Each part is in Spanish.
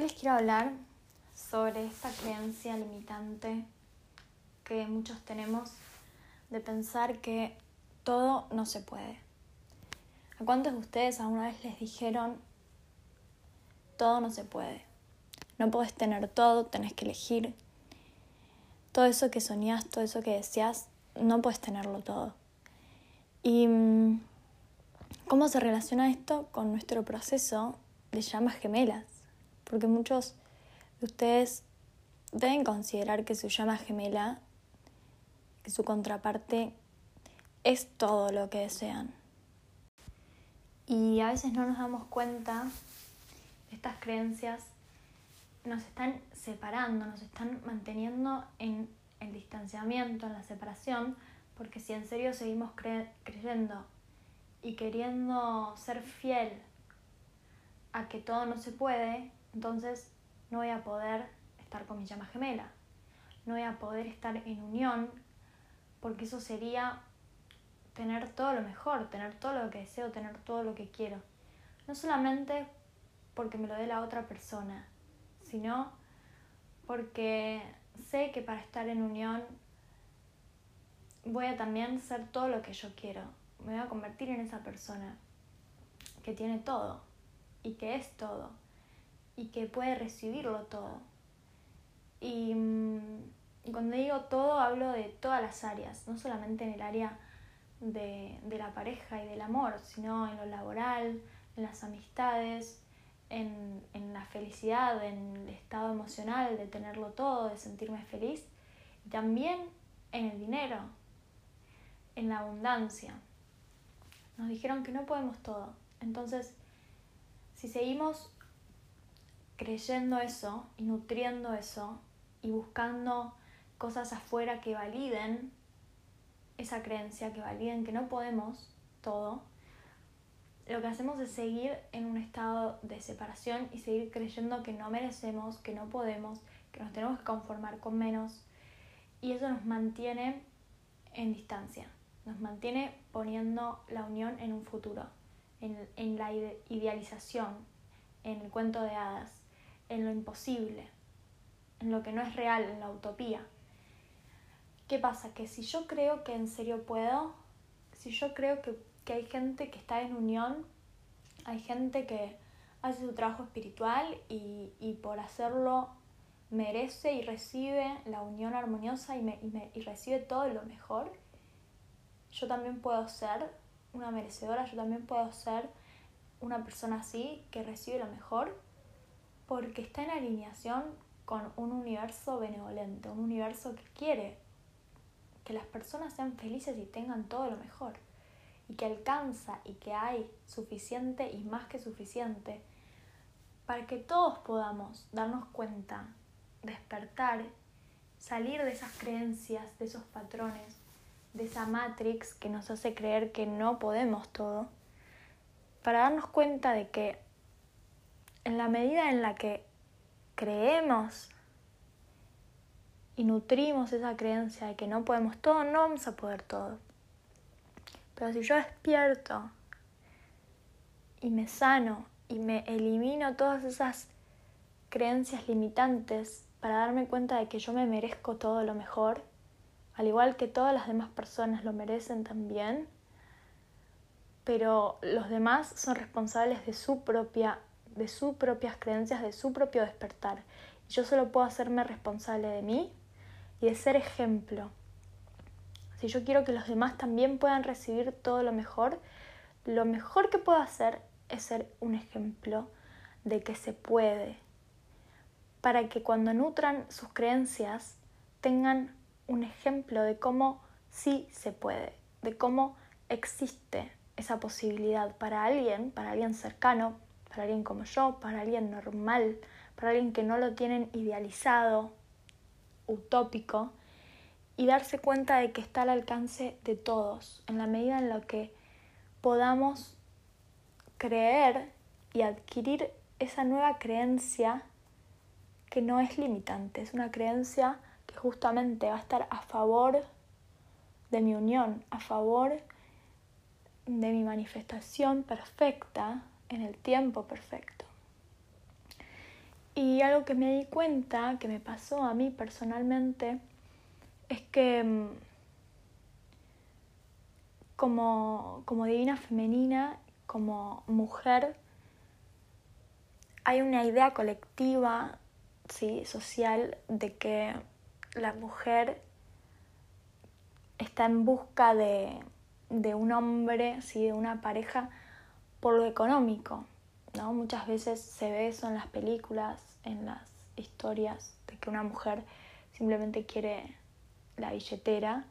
Les quiero hablar sobre esta creencia limitante que muchos tenemos de pensar que todo no se puede. ¿A cuántos de ustedes alguna vez les dijeron todo no se puede? No puedes tener todo, tenés que elegir. Todo eso que soñás, todo eso que deseas, no puedes tenerlo todo. ¿Y mm, cómo se relaciona esto con nuestro proceso de llamas gemelas? Porque muchos de ustedes deben considerar que su llama gemela, que su contraparte es todo lo que desean. Y a veces no nos damos cuenta, estas creencias nos están separando, nos están manteniendo en el distanciamiento, en la separación, porque si en serio seguimos creyendo y queriendo ser fiel a que todo no se puede, entonces no voy a poder estar con mi llama gemela, no voy a poder estar en unión, porque eso sería tener todo lo mejor, tener todo lo que deseo, tener todo lo que quiero. No solamente porque me lo dé la otra persona, sino porque sé que para estar en unión voy a también ser todo lo que yo quiero. Me voy a convertir en esa persona que tiene todo y que es todo y que puede recibirlo todo. Y, mm, y, cuando digo todo, hablo de todas las áreas, no solamente en el área de, de, la pareja y del amor, sino en lo laboral, en las amistades, en, en la felicidad, en el estado emocional de tenerlo todo, de sentirme feliz, y también en el dinero, en la abundancia. Nos dijeron que no podemos todo. Entonces, si seguimos creyendo eso y nutriendo eso y buscando cosas afuera que validen esa creencia, que validen que no podemos todo, lo que hacemos es seguir en un estado de separación y seguir creyendo que no merecemos, que no podemos, que nos tenemos que conformar con menos. Y eso nos mantiene en distancia, nos mantiene poniendo la unión en un futuro, en, en la idealización, en el cuento de hadas en lo imposible, en lo que no es real, en la utopía. ¿Qué pasa? Que si yo creo que en serio puedo, si yo creo que, hay gente que está en unión, hay gente que hace su trabajo espiritual y, por hacerlo merece y recibe la unión armoniosa y, me, y recibe todo lo mejor, yo también puedo ser una merecedora, yo también puedo ser una persona así que recibe lo mejor porque está en alineación con un universo benevolente, un universo que quiere que las personas sean felices y tengan todo lo mejor, y que alcanza y que hay suficiente y más que suficiente para que todos podamos darnos cuenta, despertar, salir de esas creencias, de esos patrones, de esa matrix que nos hace creer que no podemos todo, para darnos cuenta de que en la medida en la que creemos y nutrimos esa creencia de que no podemos todo, no vamos a poder todo. Pero si yo despierto y me sano y me elimino todas esas creencias limitantes para darme cuenta de que yo me merezco todo lo mejor, al igual que todas las demás personas lo merecen también, pero los demás son responsables de su propia de sus propias creencias, de su propio despertar. Yo solo puedo hacerme responsable de mí y de ser ejemplo. Si yo quiero que los demás también puedan recibir todo lo mejor, lo mejor que puedo hacer es ser un ejemplo de que se puede, para que cuando nutran sus creencias tengan un ejemplo de cómo sí se puede, de cómo existe esa posibilidad para alguien, para alguien cercano, para alguien como yo, para alguien normal, para alguien que no lo tienen idealizado, utópico, y darse cuenta de que está al alcance de todos, en la medida en la que podamos creer y adquirir esa nueva creencia que no es limitante, es una creencia que justamente va a estar a favor de mi unión, a favor de mi manifestación perfecta en el tiempo perfecto. Y algo que me di cuenta, que me pasó a mí personalmente, es que mm, como, como divina femenina, como mujer, hay una idea colectiva, ¿sí? social, de que la mujer está en busca de, de un hombre, ¿sí? de una pareja, por lo económico. ¿no? Muchas veces se ve eso en las películas, en las historias, de que una mujer simplemente quiere la billetera.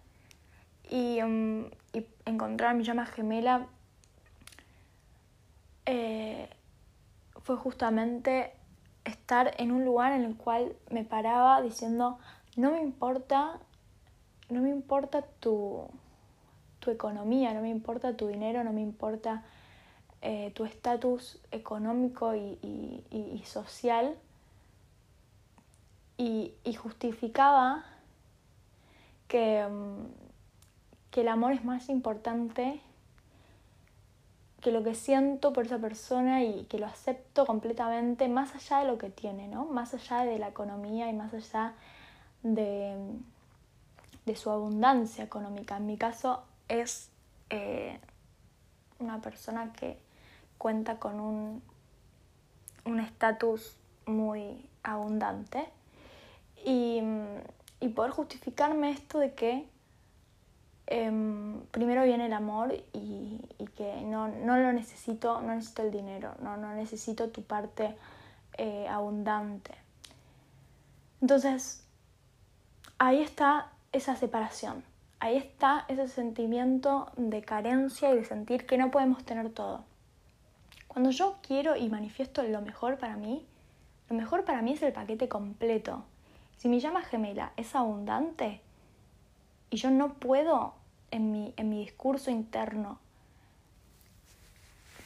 Y, um, encontrar mi llama gemela eh, fue justamente estar en un lugar en el cual me paraba diciendo, no me importa, no me importa tu, tu economía, no me importa tu dinero, no me importa eh, tu estatus económico y, social y, justificaba que, mm, que el amor es más importante que lo que siento por esa persona y que lo acepto completamente más allá de lo que tiene, ¿no? Más allá de la economía y más allá de, de su abundancia económica. En mi caso es eh, una persona que cuenta con un estatus muy abundante y, poder justificarme esto de que em, primero viene el amor y, que no, lo necesito, no necesito el dinero, no, no necesito tu parte eh, abundante. Entonces, ahí está esa separación, ahí está ese sentimiento de carencia y de sentir que no podemos tener todo. Cuando yo quiero y manifiesto lo mejor para mí, lo mejor para mí es el paquete completo. Si mi llama gemela es abundante y yo no puedo en mi, en mi discurso interno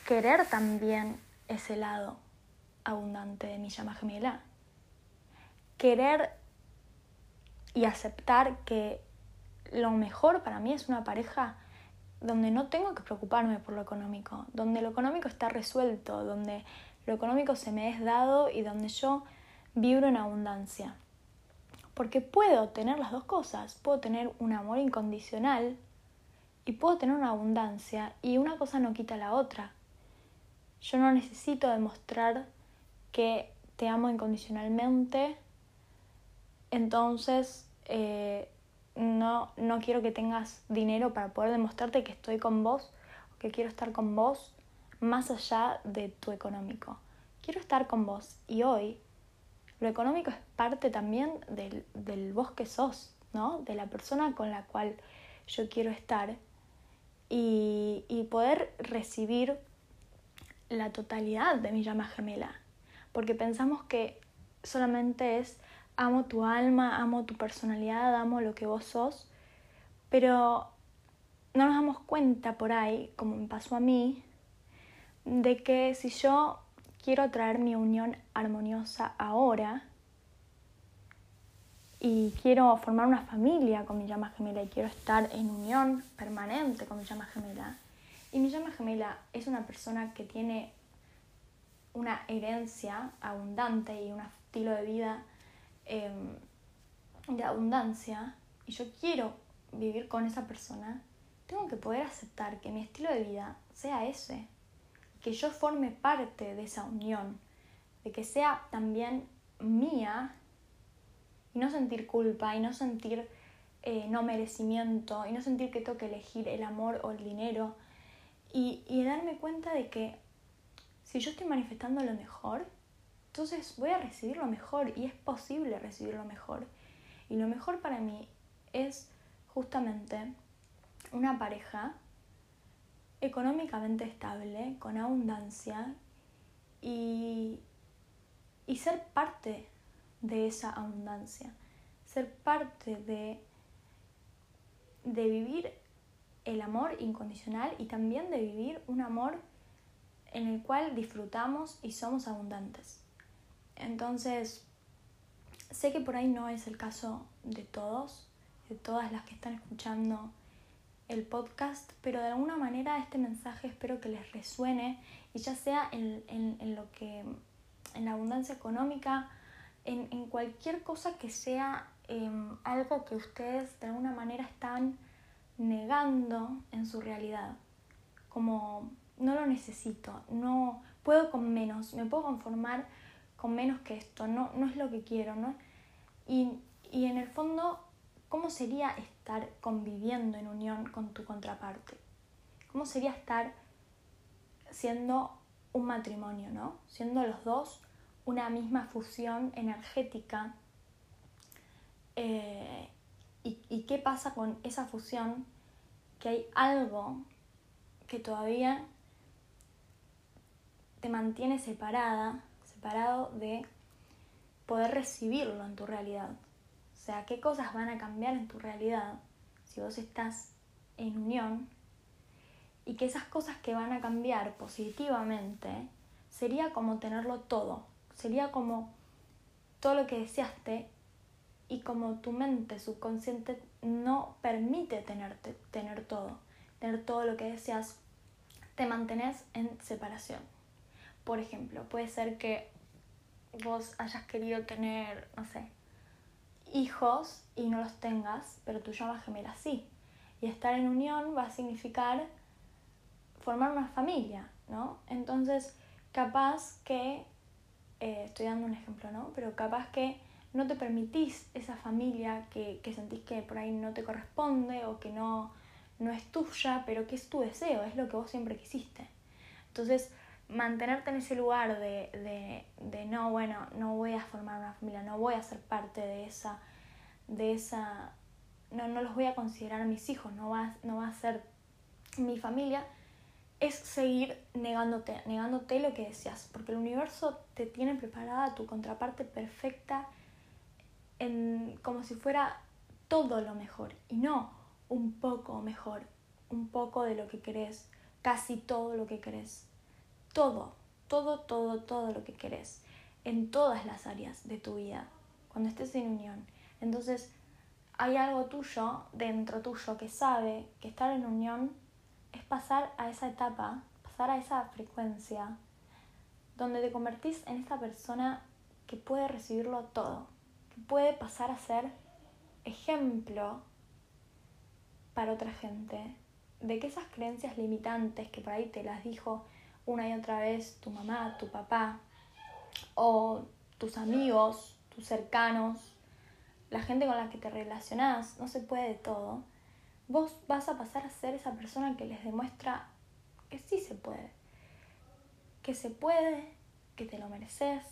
querer también ese lado abundante de mi llama gemela, querer y aceptar que lo mejor para mí es una pareja donde no tengo que preocuparme por lo económico, donde lo económico está resuelto, donde lo económico se me es dado y donde yo vibro en abundancia. Porque puedo tener las dos cosas, puedo tener un amor incondicional y puedo tener una abundancia y una cosa no quita la otra. Yo no necesito demostrar que te amo incondicionalmente, entonces eh, no, no quiero que tengas dinero para poder demostrarte que estoy con vos que quiero estar con vos más allá de tu económico. Quiero estar con vos y hoy lo económico es parte también del, del vos que sos, ¿no? De la persona con la cual yo quiero estar y, y poder recibir la totalidad de mi llama gemela. Porque pensamos que solamente es amo tu alma, amo tu personalidad, amo lo que vos sos, pero no nos damos cuenta por ahí, como me pasó a mí, de que si yo quiero traer mi unión armoniosa ahora y quiero formar una familia con mi llama gemela y quiero estar en unión permanente con mi llama gemela, y mi llama gemela es una persona que tiene una herencia abundante y un estilo de vida Em, de abundancia y yo quiero vivir con esa persona, tengo que poder aceptar que mi estilo de vida sea ese, que yo forme parte de esa unión, de que sea también mía y no sentir culpa y no sentir eh, no merecimiento y no sentir que tengo que elegir el amor o el dinero y, y darme cuenta de que si yo estoy manifestando lo mejor, entonces voy a recibir lo mejor y es posible recibir lo mejor. Y lo mejor para mí es justamente una pareja económicamente estable, con abundancia y, y ser parte de esa abundancia, ser parte de, de vivir el amor incondicional y también de vivir un amor en el cual disfrutamos y somos abundantes. Entonces, sé que por ahí no es el caso de todos, de todas las que están escuchando el podcast, pero de alguna manera este mensaje espero que les resuene y ya sea en, lo que en la abundancia económica, en, en cualquier cosa que sea em, algo que ustedes de alguna manera están negando en su realidad. Como no lo necesito, no puedo con menos, me puedo conformar con menos que esto, no, no es lo que quiero, ¿no? Y, y en el fondo, ¿cómo sería estar conviviendo en unión con tu contraparte? ¿Cómo sería estar siendo un matrimonio, ¿no? Siendo los dos una misma fusión energética. Eh, y, ¿Y qué pasa con esa fusión? Que hay algo que todavía te mantiene separada, de poder recibirlo en tu realidad. O sea, qué cosas van a cambiar en tu realidad si vos estás en unión y que esas cosas que van a cambiar positivamente sería como tenerlo todo, sería como todo lo que deseaste y como tu mente subconsciente no permite tener todo, tener todo lo que deseas, te mantenés en separación. Por ejemplo, puede ser que vos hayas querido tener, no sé, hijos y no los tengas, pero tu llama gemela sí. Y estar en unión va a significar formar una familia, ¿no? Entonces, capaz que, eh, estoy dando un ejemplo, ¿no? Pero capaz que no te permitís esa familia que, que sentís que por ahí no te corresponde o que no, no es tuya, pero que es tu deseo, es lo que vos siempre quisiste. Entonces, mantenerte en ese lugar de, de, de, no, bueno, no voy a formar una familia, no voy a ser parte de esa, de esa, no, no los voy a considerar mis hijos, no va, no va a ser mi familia, es seguir negándote, negándote lo que deseas, porque el universo te tiene preparada tu contraparte perfecta en, como si fuera todo lo mejor y no un poco mejor, un poco de lo que querés, casi todo lo que querés, todo, todo, todo, todo lo que querés, en todas las áreas de tu vida, cuando estés en unión. Entonces, hay algo tuyo, dentro tuyo, que sabe que estar en unión es pasar a esa etapa, pasar a esa frecuencia, donde te convertís en esta persona que puede recibirlo todo, que puede pasar a ser ejemplo para otra gente, de que esas creencias limitantes que por ahí te las dijo una y otra vez tu mamá, tu papá, o tus amigos, tus cercanos, la gente con la que te relacionás, no se puede de todo, vos vas a pasar a ser esa persona que les demuestra que sí se puede, que se puede, que te lo mereces,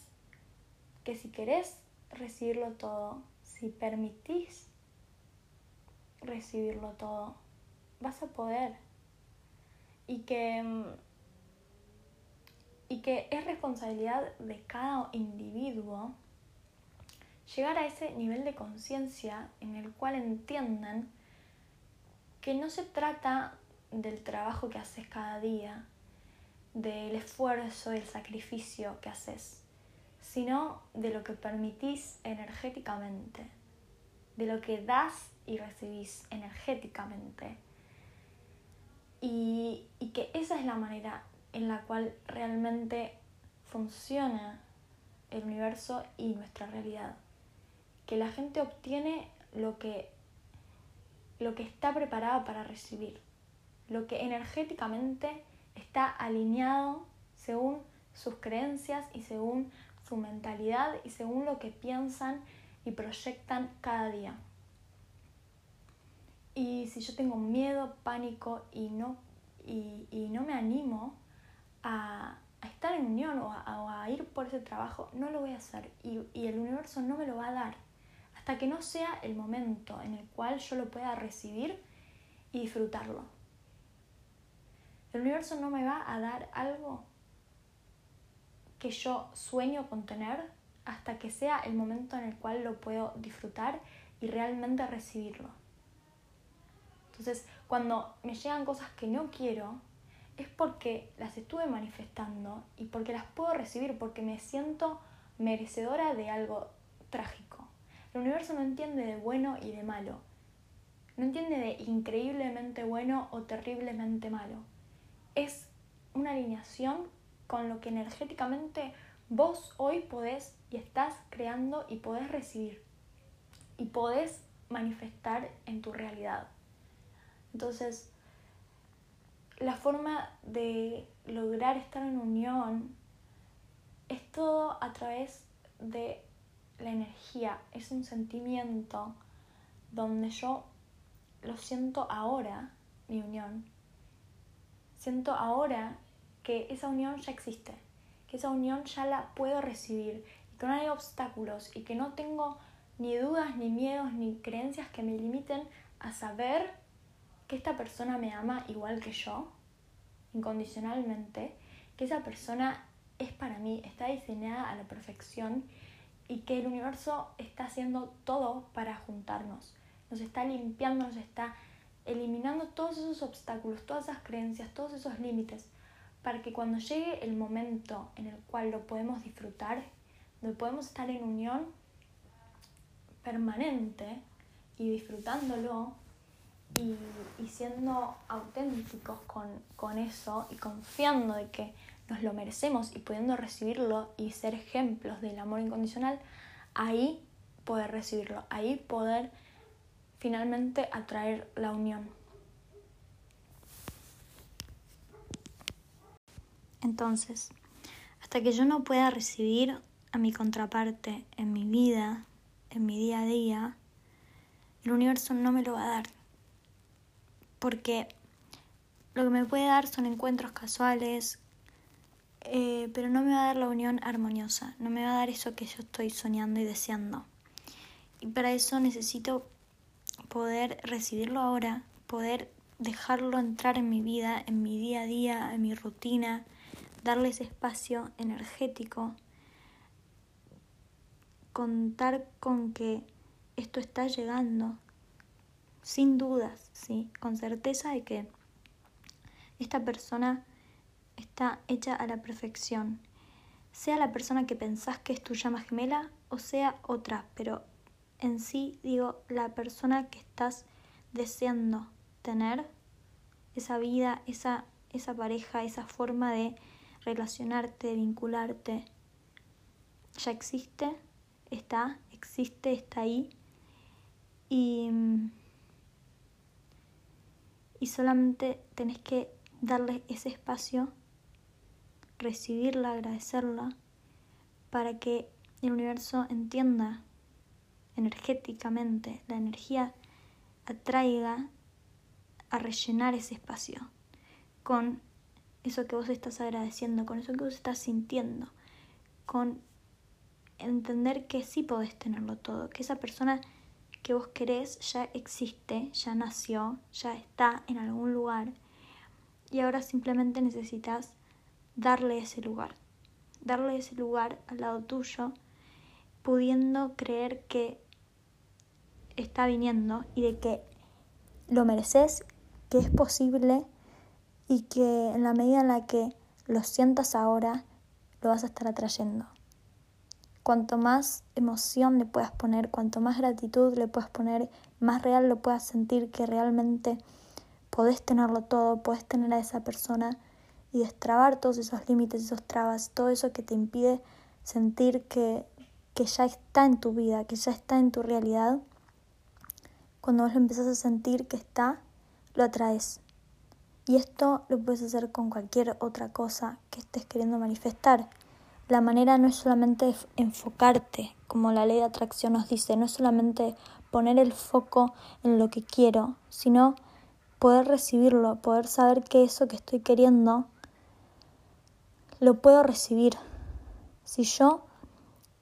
que si querés recibirlo todo, si permitís recibirlo todo, vas a poder. Y que, y que es responsabilidad de cada individuo llegar a ese nivel de conciencia en el cual entiendan que no se trata del trabajo que haces cada día, del esfuerzo, el sacrificio que haces, sino de lo que permitís energéticamente, de lo que das y recibís energéticamente. Y, y que esa es la manera en la cual realmente funciona el universo y nuestra realidad. Que la gente obtiene lo que lo que está preparado para recibir, lo que energéticamente está alineado según sus creencias y según su mentalidad y según lo que piensan y proyectan cada día. Y si yo tengo miedo, pánico y no, y, no me animo a, estar en unión o a, ir por ese trabajo, no lo voy a hacer y, y el universo no me lo va a dar hasta que no sea el momento en el cual yo lo pueda recibir y disfrutarlo. El universo no me va a dar algo que yo sueño con tener hasta que sea el momento en el cual lo puedo disfrutar y realmente recibirlo. Entonces, cuando me llegan cosas que no quiero, es porque las estuve manifestando y porque las puedo recibir, porque me siento merecedora de algo trágico. El universo no entiende de bueno y de malo. No entiende de increíblemente bueno o terriblemente malo. Es una alineación con lo que energéticamente vos hoy podés y estás creando y podés recibir y podés manifestar en tu realidad. Entonces, la forma de lograr estar en unión es todo a través de la energía, es un sentimiento donde yo lo siento ahora, mi unión. Siento ahora que esa unión ya existe, que esa unión ya la puedo recibir y que no hay obstáculos y que no tengo ni dudas, ni miedos, ni creencias que me limiten a saber que esta persona me ama igual que yo, incondicionalmente, que esa persona es para mí, está diseñada a la perfección y que el universo está haciendo todo para juntarnos. Nos está limpiando, nos está eliminando todos esos obstáculos, todas esas creencias, todos esos límites, para que cuando llegue el momento en el cual lo podemos disfrutar, donde podemos estar en unión permanente y disfrutándolo y, siendo auténticos con, con eso y confiando de que nos lo merecemos y pudiendo recibirlo y ser ejemplos del amor incondicional, ahí poder recibirlo, ahí poder finalmente atraer la unión. Entonces, hasta que yo no pueda recibir a mi contraparte en mi vida, en mi día a día, el universo no me lo va a dar. Porque lo que me puede dar son encuentros casuales, eh, pero no me va a dar la unión armoniosa, no me va a dar eso que yo estoy soñando y deseando. Y para eso necesito poder recibirlo ahora, poder dejarlo entrar en mi vida, en mi día a día, en mi rutina, darle ese espacio energético, contar con que esto está llegando, sin dudas, ¿sí? con certeza de que esta persona está hecha a la perfección. Sea la persona que pensás que es tu llama gemela o sea otra, pero en sí digo la persona que estás deseando tener, esa vida, esa, esa pareja, esa forma de relacionarte, vincularte, ya existe, está, existe, está ahí. Y, y solamente tenés que darle ese espacio recibirla, agradecerla, para que el universo entienda energéticamente, la energía atraiga a rellenar ese espacio con eso que vos estás agradeciendo, con eso que vos estás sintiendo, con entender que sí podés tenerlo todo, que esa persona que vos querés ya existe, ya nació, ya está en algún lugar y ahora simplemente necesitas darle ese lugar, darle ese lugar al lado tuyo, pudiendo creer que está viniendo y de que lo mereces, que es posible y que en la medida en la que lo sientas ahora, lo vas a estar atrayendo. Cuanto más emoción le puedas poner, cuanto más gratitud le puedas poner, más real lo puedas sentir que realmente podés tenerlo todo, podés tener a esa persona y destrabar todos esos límites, esos trabas, todo eso que te impide sentir que, que ya está en tu vida, que ya está en tu realidad, cuando vos lo empezás a sentir que está, lo atraes. Y esto lo puedes hacer con cualquier otra cosa que estés queriendo manifestar. La manera no es solamente enfocarte, como la ley de atracción nos dice, no es solamente poner el foco en lo que quiero, sino poder recibirlo, poder saber que eso que estoy queriendo lo puedo recibir. Si yo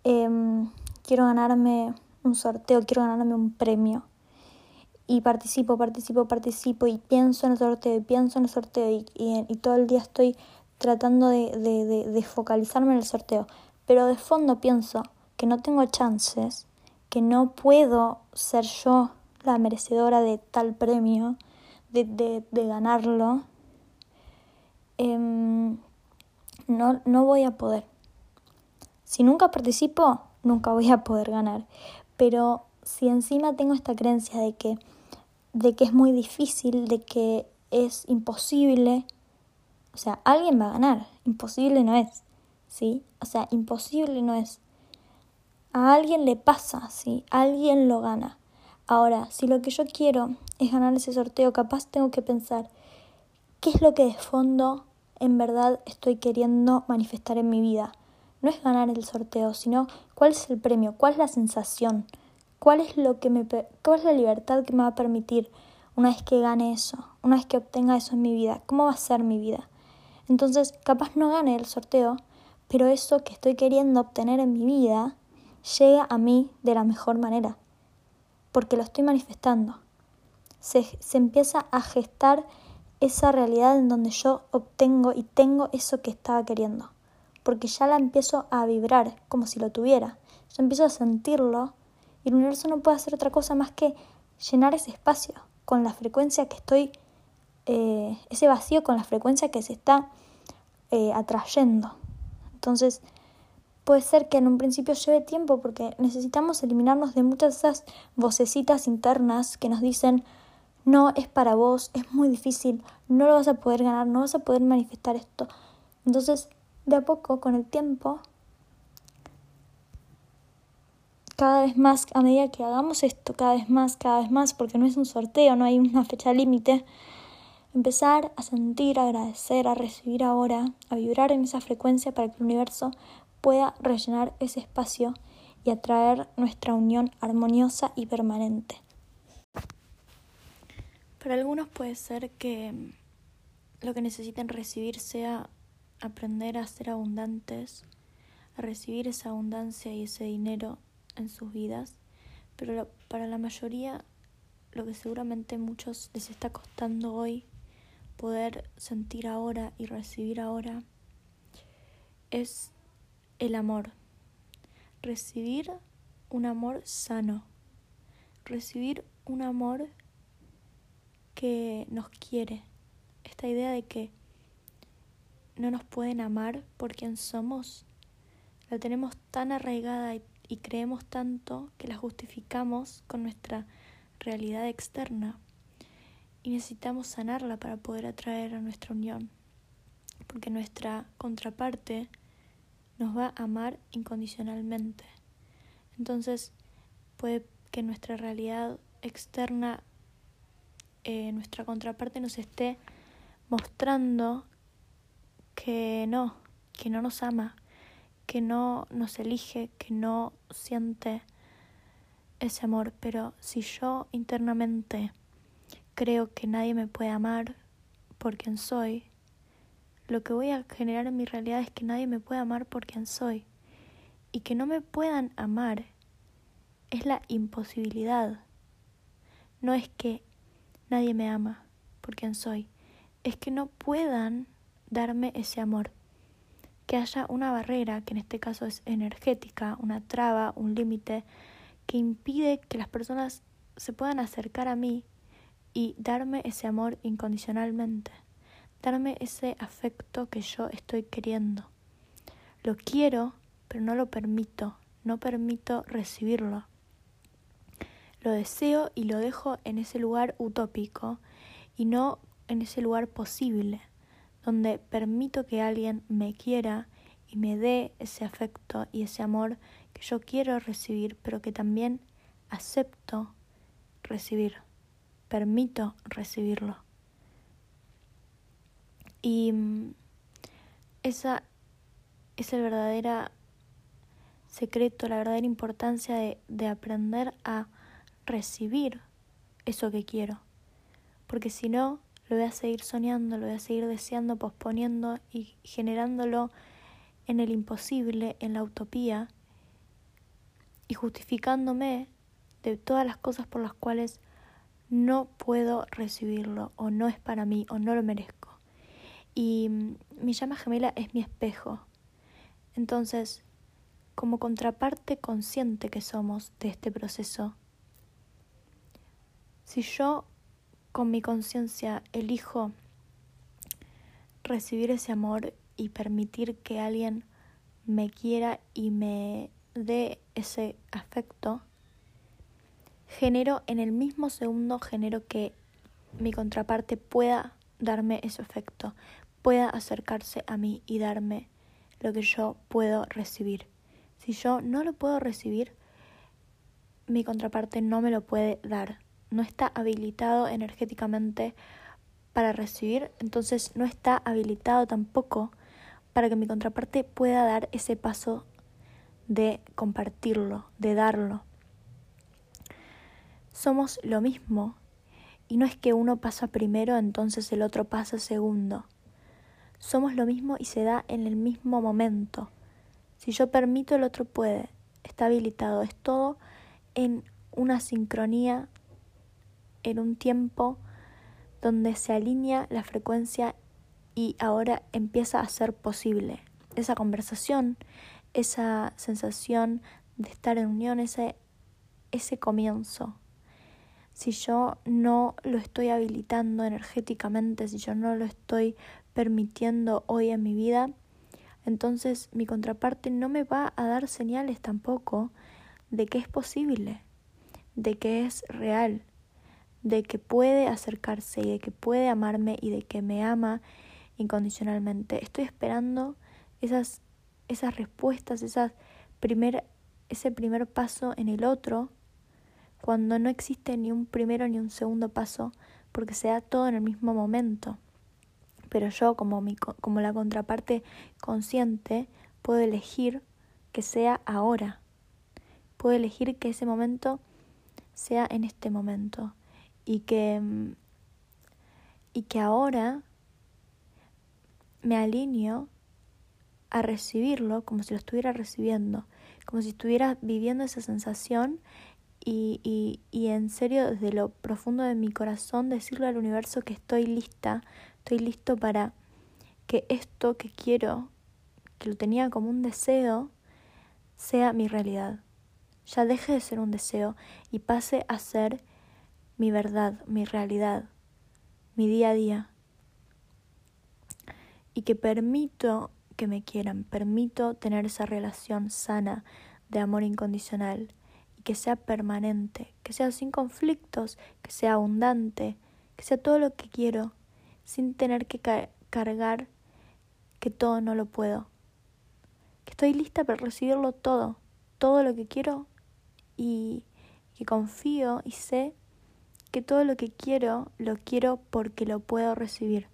em, quiero ganarme un sorteo, quiero ganarme un premio, y participo, participo, participo, y pienso en el sorteo, y pienso en el sorteo, y, y, todo el día estoy tratando de, de, de focalizarme en el sorteo, pero de fondo pienso que no tengo chances, que no puedo ser yo la merecedora de tal premio, de, de, de ganarlo, eh, no, no voy a poder. Si nunca participo, nunca voy a poder ganar. Pero si encima tengo esta creencia de que, de que es muy difícil, de que es imposible, o sea, alguien va a ganar, imposible no es. ¿sí? O sea, imposible no es. A alguien le pasa, ¿sí? Alguien lo gana. Ahora, si lo que yo quiero es ganar ese sorteo, capaz tengo que pensar, ¿qué es lo que de fondo en verdad estoy queriendo manifestar en mi vida? No es ganar el sorteo, sino cuál es el premio, cuál es la sensación, cuál es lo que me cuál es la libertad que me va a permitir una vez que gane eso, una vez que obtenga eso en mi vida, cómo va a ser mi vida. Entonces, capaz no gane el sorteo, pero eso que estoy queriendo obtener en mi vida llega a mí de la mejor manera porque lo estoy manifestando. Se, se empieza a gestar esa realidad en donde yo obtengo y tengo eso que estaba queriendo, porque ya la empiezo a vibrar como si lo tuviera, yo empiezo a sentirlo y el universo no puede hacer otra cosa más que llenar ese espacio con la frecuencia que estoy, eh, ese vacío con la frecuencia que se está eh, atrayendo. Entonces, puede ser que en un principio lleve tiempo porque necesitamos eliminarnos de muchas de esas vocecitas internas que nos dicen no es para vos, es muy difícil, no lo vas a poder ganar, no vas a poder manifestar esto. Entonces, de a poco, con el tiempo, cada vez más, a medida que hagamos esto, cada vez más, cada vez más, porque no es un sorteo, no hay una fecha límite, empezar a sentir, a agradecer, a recibir ahora, a vibrar en esa frecuencia para que el universo pueda rellenar ese espacio y atraer nuestra unión armoniosa y permanente. Para algunos puede ser que lo que necesiten recibir sea aprender a ser abundantes, a recibir esa abundancia y ese dinero en sus vidas, pero para la mayoría lo que seguramente muchos les está costando hoy poder sentir ahora y recibir ahora es el amor. Recibir un amor sano. Recibir un amor que nos quiere. Esta idea de que no nos pueden amar por quien somos, la tenemos tan arraigada y, y creemos tanto que la justificamos con nuestra realidad externa y necesitamos sanarla para poder atraer a nuestra unión, porque nuestra contraparte nos va a amar incondicionalmente. Entonces puede que nuestra realidad externa, eh, nuestra contraparte nos esté mostrando que no, que no nos ama, que no nos elige, que no siente ese amor. Pero si yo internamente creo que nadie me puede amar por quien soy, lo que voy a generar en mi realidad es que nadie me pueda amar por quien soy. Y que no me puedan amar es la imposibilidad. No es que nadie me ama por quien soy, es que no puedan darme ese amor. Que haya una barrera, que en este caso es energética, una traba, un límite, que impide que las personas se puedan acercar a mí y darme ese amor incondicionalmente darme ese afecto que yo estoy queriendo. Lo quiero, pero no lo permito, no permito recibirlo. Lo deseo y lo dejo en ese lugar utópico y no en ese lugar posible, donde permito que alguien me quiera y me dé ese afecto y ese amor que yo quiero recibir, pero que también acepto recibir, permito recibirlo. Y mm, esa es el verdadero secreto, la verdadera importancia de, de aprender a recibir eso que quiero. Porque si no, lo voy a seguir soñando, lo voy a seguir deseando, posponiendo y generándolo en el imposible, en la utopía, y justificándome de todas las cosas por las cuales no puedo recibirlo, o no es para mí, o no lo merezco. Y mm, mi llama gemela es mi espejo. Entonces, como contraparte consciente que somos de este proceso, si yo con mi conciencia elijo recibir ese amor y permitir que alguien me quiera y me dé ese afecto, genero en el mismo segundo, genero que mi contraparte pueda darme ese afecto, pueda acercarse a mí y darme lo que yo puedo recibir. Si yo no lo puedo recibir, mi contraparte no me lo puede dar. No está habilitado energéticamente para recibir, entonces no está habilitado tampoco para que mi contraparte pueda dar ese paso de compartirlo, de darlo. Somos lo mismo y no es que uno pasa primero, entonces el otro pasa segundo. Somos lo mismo y se da en el mismo momento. Si yo permito, el otro puede. Está habilitado. Es todo en una sincronía, en un tiempo donde se alinea la frecuencia y ahora empieza a ser posible. Esa conversación, esa sensación de estar en unión, ese, ese comienzo. Si yo no lo estoy habilitando energéticamente, si yo no lo estoy permitiendo hoy en mi vida, entonces mi contraparte no me va a dar señales tampoco de que es posible, de que es real, de que puede acercarse y de que puede amarme y de que me ama incondicionalmente. Estoy esperando esas, esas respuestas, esas primer, ese primer paso en el otro, cuando no existe ni un primero ni un segundo paso, porque se da todo en el mismo momento. Pero yo, como, mi, como la contraparte consciente, puedo elegir que sea ahora. Puedo elegir que ese momento sea en este momento. Y que, mm, y que ahora me alineo a recibirlo como si lo estuviera recibiendo, como si estuviera viviendo esa sensación y, y, y, en serio desde lo profundo de mi corazón decirle al universo que estoy lista, estoy listo para que esto que quiero, que lo tenía como un deseo, sea mi realidad. Ya deje de ser un deseo y pase a ser mi verdad, mi realidad, mi día a día y que permito que me quieran, permito tener esa relación sana de amor incondicional que sea permanente, que sea sin conflictos, que sea abundante, que sea todo lo que quiero, sin tener que cargar que todo no lo puedo, que estoy lista para recibirlo todo, todo lo que quiero y que confío y sé que todo lo que quiero lo quiero porque lo puedo recibir.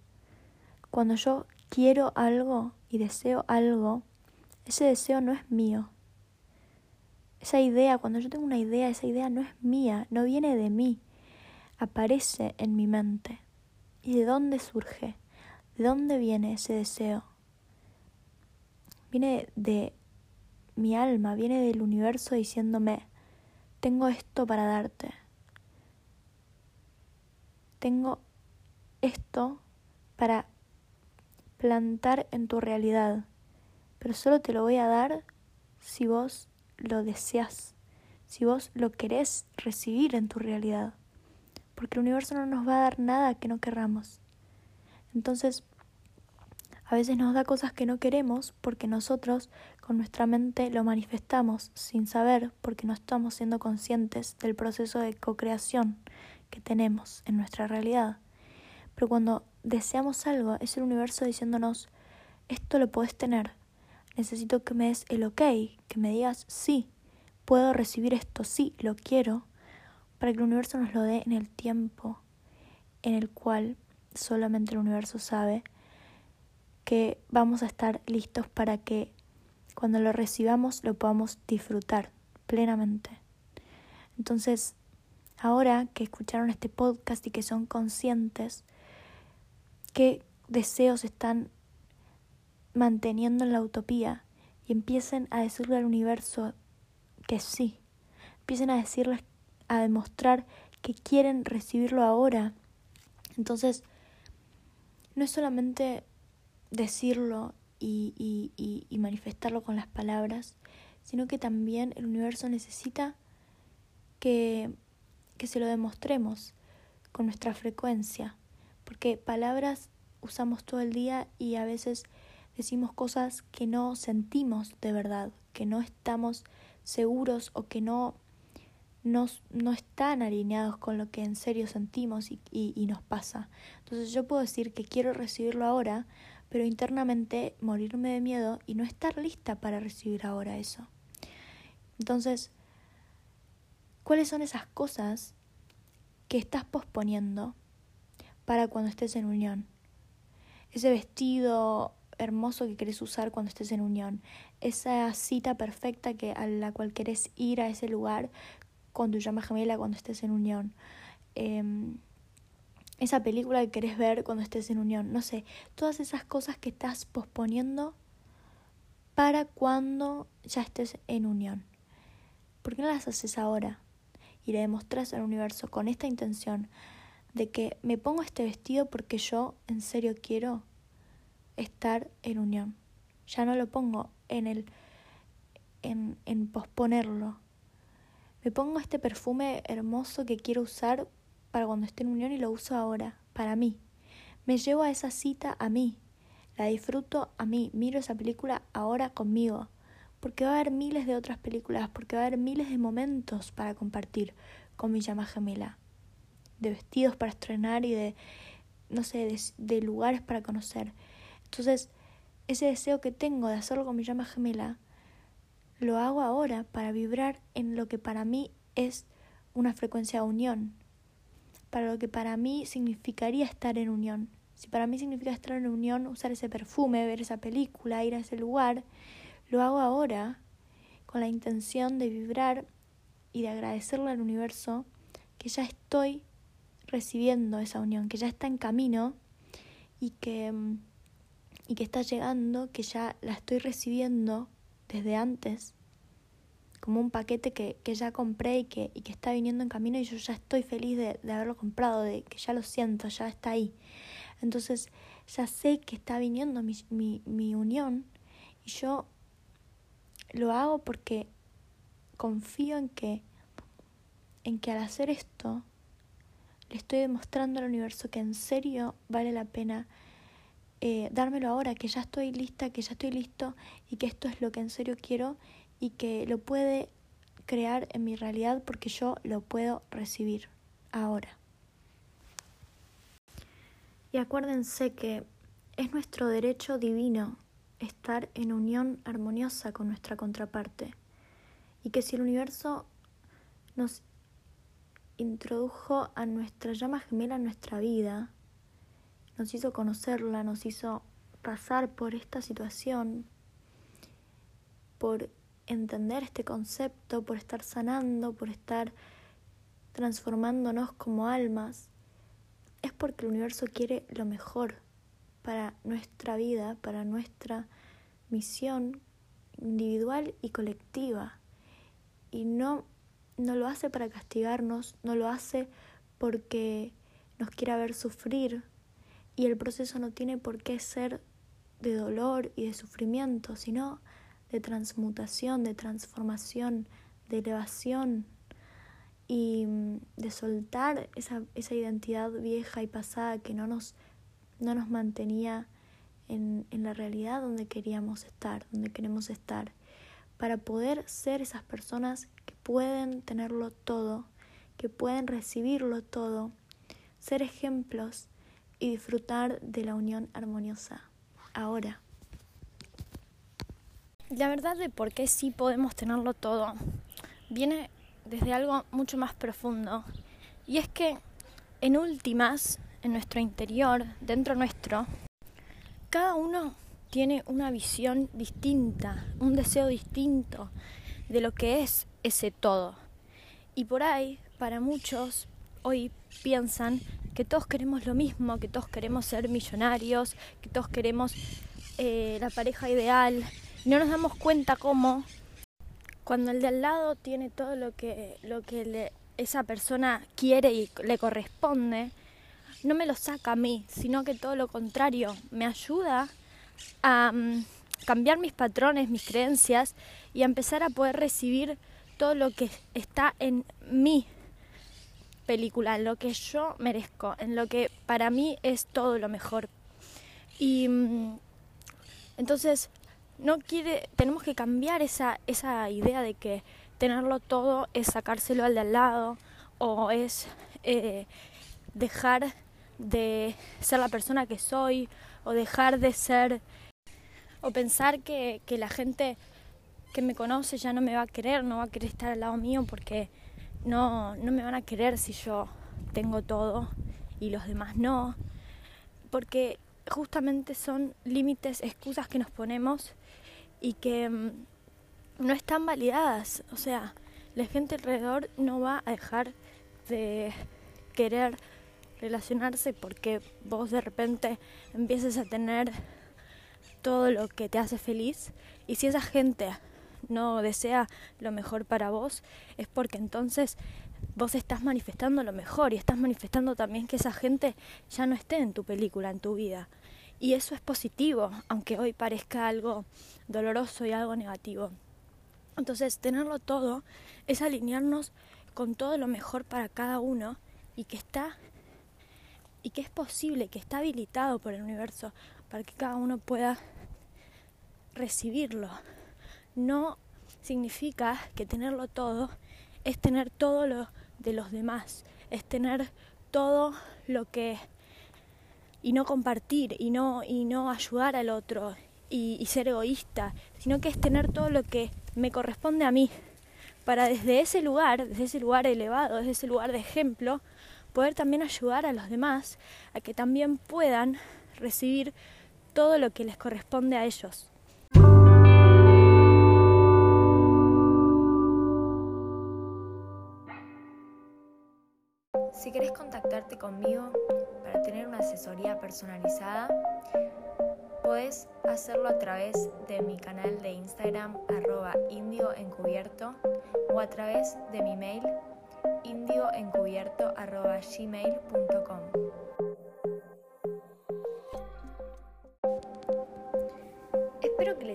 Cuando yo quiero algo y deseo algo, ese deseo no es mío. Esa idea, cuando yo tengo una idea, esa idea no es mía, no viene de mí, aparece en mi mente. ¿Y de dónde surge? ¿De dónde viene ese deseo? Viene de mi alma, viene del universo diciéndome, tengo esto para darte. Tengo esto para plantar en tu realidad, pero solo te lo voy a dar si vos lo deseas, si vos lo querés recibir en tu realidad, porque el universo no nos va a dar nada que no querramos. Entonces, a veces nos da cosas que no queremos porque nosotros con nuestra mente lo manifestamos sin saber porque no estamos siendo conscientes del proceso de co-creación que tenemos en nuestra realidad. Pero cuando deseamos algo, es el universo diciéndonos, esto lo puedes tener. Necesito que me des el ok, que me digas, sí, puedo recibir esto, sí, lo quiero, para que el universo nos lo dé en el tiempo en el cual solamente el universo sabe que vamos a estar listos para que cuando lo recibamos lo podamos disfrutar plenamente. Entonces, ahora que escucharon este podcast y que son conscientes, qué deseos están manteniendo en la utopía y empiecen a decirle al universo que sí, empiecen a decirles, a demostrar que quieren recibirlo ahora. Entonces, no es solamente decirlo y, y, y, manifestarlo con las palabras, sino que también el universo necesita que, que se lo demostremos con nuestra frecuencia porque palabras usamos todo el día y a veces decimos cosas que no sentimos de verdad, que no estamos seguros o que no, no, no están alineados con lo que en serio sentimos y, y, y nos pasa. Entonces yo puedo decir que quiero recibirlo ahora, pero internamente morirme de miedo y no estar lista para recibir ahora eso. Entonces, ¿cuáles son esas cosas que estás posponiendo para cuando estés en unión? Ese vestido hermoso que querés usar cuando estés en unión, esa cita perfecta que a la cual querés ir a ese lugar con tu llama gemela cuando estés en unión. Em, esa película que querés ver cuando estés en unión, no sé, todas esas cosas que estás posponiendo para cuando ya estés en unión. ¿Por qué no las haces ahora? Y le demostrás al universo con esta intención de que me pongo este vestido porque yo en serio quiero estar en unión. Ya no lo pongo en el en, en posponerlo. Me pongo este perfume hermoso que quiero usar para cuando esté en unión y lo uso ahora, para mí. Me llevo a esa cita a mí. La disfruto a mí. Miro esa película ahora conmigo. Porque va a haber miles de otras películas, porque va a haber miles de momentos para compartir con mi llama gemela. De vestidos para estrenar y de, no sé, de, de lugares para conocer. Entonces, ese deseo que tengo de hacerlo con mi llama gemela, lo hago ahora para vibrar en lo que para mí es una frecuencia de unión, para lo que para mí significaría estar en unión. Si para mí significa estar en unión, usar ese perfume, ver esa película, ir a ese lugar, lo hago ahora con la intención de vibrar y de agradecerle al universo que ya estoy recibiendo esa unión, que ya está en camino y que, y que está llegando, que ya la estoy recibiendo desde antes como un paquete que, que ya compré y que, y que está viniendo en camino y yo ya estoy feliz de, de haberlo comprado, de que ya lo siento, ya está ahí. Entonces ya sé que está viniendo mi, mi, mi unión y yo lo hago porque confío en que, en que al hacer esto le estoy demostrando al universo que en serio vale la pena eh, dármelo ahora, que ya estoy lista, que ya estoy listo y que esto es lo que en serio quiero y que lo puede crear en mi realidad porque yo lo puedo recibir ahora. Y acuérdense que es nuestro derecho divino estar en unión armoniosa con nuestra contraparte y que si el universo nos introdujo a nuestra llama gemela en nuestra vida, nos hizo conocerla, nos hizo pasar por esta situación, por entender este concepto, por estar sanando, por estar transformándonos como almas, es porque el universo quiere lo mejor para nuestra vida, para nuestra misión individual y colectiva. Y no, no lo hace para castigarnos, no lo hace porque nos quiera ver sufrir. Y el proceso no tiene por qué ser de dolor y de sufrimiento, sino de transmutación, de transformación, de elevación y mm, de soltar esa, esa identidad vieja y pasada que no nos, no nos mantenía en, en la realidad donde queríamos estar, donde queremos estar, para poder ser esas personas que pueden tenerlo todo, que pueden recibirlo todo, ser ejemplos y disfrutar de la unión armoniosa. Ahora. La verdad de por qué sí podemos tenerlo todo viene desde algo mucho más profundo. Y es que en últimas, en nuestro interior, dentro nuestro, cada uno tiene una visión distinta, un deseo distinto de lo que es ese todo. Y por ahí, para muchos, hoy piensan que todos queremos lo mismo, que todos queremos ser millonarios, que todos queremos eh, la pareja ideal, no nos damos cuenta cómo cuando el de al lado tiene todo lo que, lo que esa persona quiere y le corresponde, no me lo saca a mí, sino que todo lo contrario, me ayuda a mm, cambiar mis patrones, mis creencias y a empezar a poder recibir todo lo que está en mi película, en lo que yo merezco, en lo que para mí es todo lo mejor. Y mm, entonces no quiere, tenemos que cambiar esa, esa idea de que tenerlo todo es sacárselo al de al lado o es eh, dejar de ser la persona que soy o dejar de ser o pensar que, que la gente que me conoce ya no me va a querer, no va a querer estar al lado mío porque no, no me van a querer si yo tengo todo y los demás no. Porque justamente son límites, excusas que nos ponemos y que mm, no están validadas. O sea, la gente alrededor no va a dejar de querer relacionarse porque vos de repente empieces a tener todo lo que te hace feliz y si esa gente no desea lo mejor para vos es porque entonces vos estás manifestando lo mejor y estás manifestando también que esa gente ya no esté en tu película, en tu vida. Y eso es positivo, aunque hoy parezca algo doloroso y algo negativo. Entonces, tenerlo todo es alinearnos con todo lo mejor para cada uno y que está y que es posible, que está habilitado por el universo para que cada uno pueda recibirlo. No significa que tenerlo todo es tener todo lo de los demás, es tener todo lo que y no compartir y no y no ayudar al otro y, y ser egoísta, sino que es tener todo lo que me corresponde a mí para desde ese lugar, desde ese lugar elevado, desde ese lugar de ejemplo, poder también ayudar a los demás a que también puedan recibir todo lo que les corresponde a ellos. Si querés contactarte conmigo para tener una asesoría personalizada, puedes hacerlo a través de mi canal de Instagram arroba o a través de mi mail indioencubierto arroba.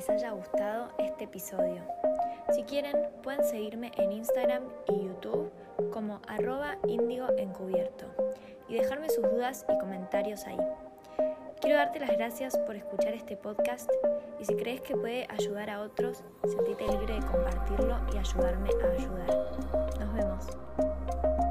Les haya gustado este episodio. Si quieren, pueden seguirme en Instagram y YouTube como arroba indio encubierto y dejarme sus dudas y comentarios ahí. Quiero darte las gracias por escuchar este podcast y si crees que puede ayudar a otros, sentite libre de compartirlo y ayudarme a ayudar. Nos vemos.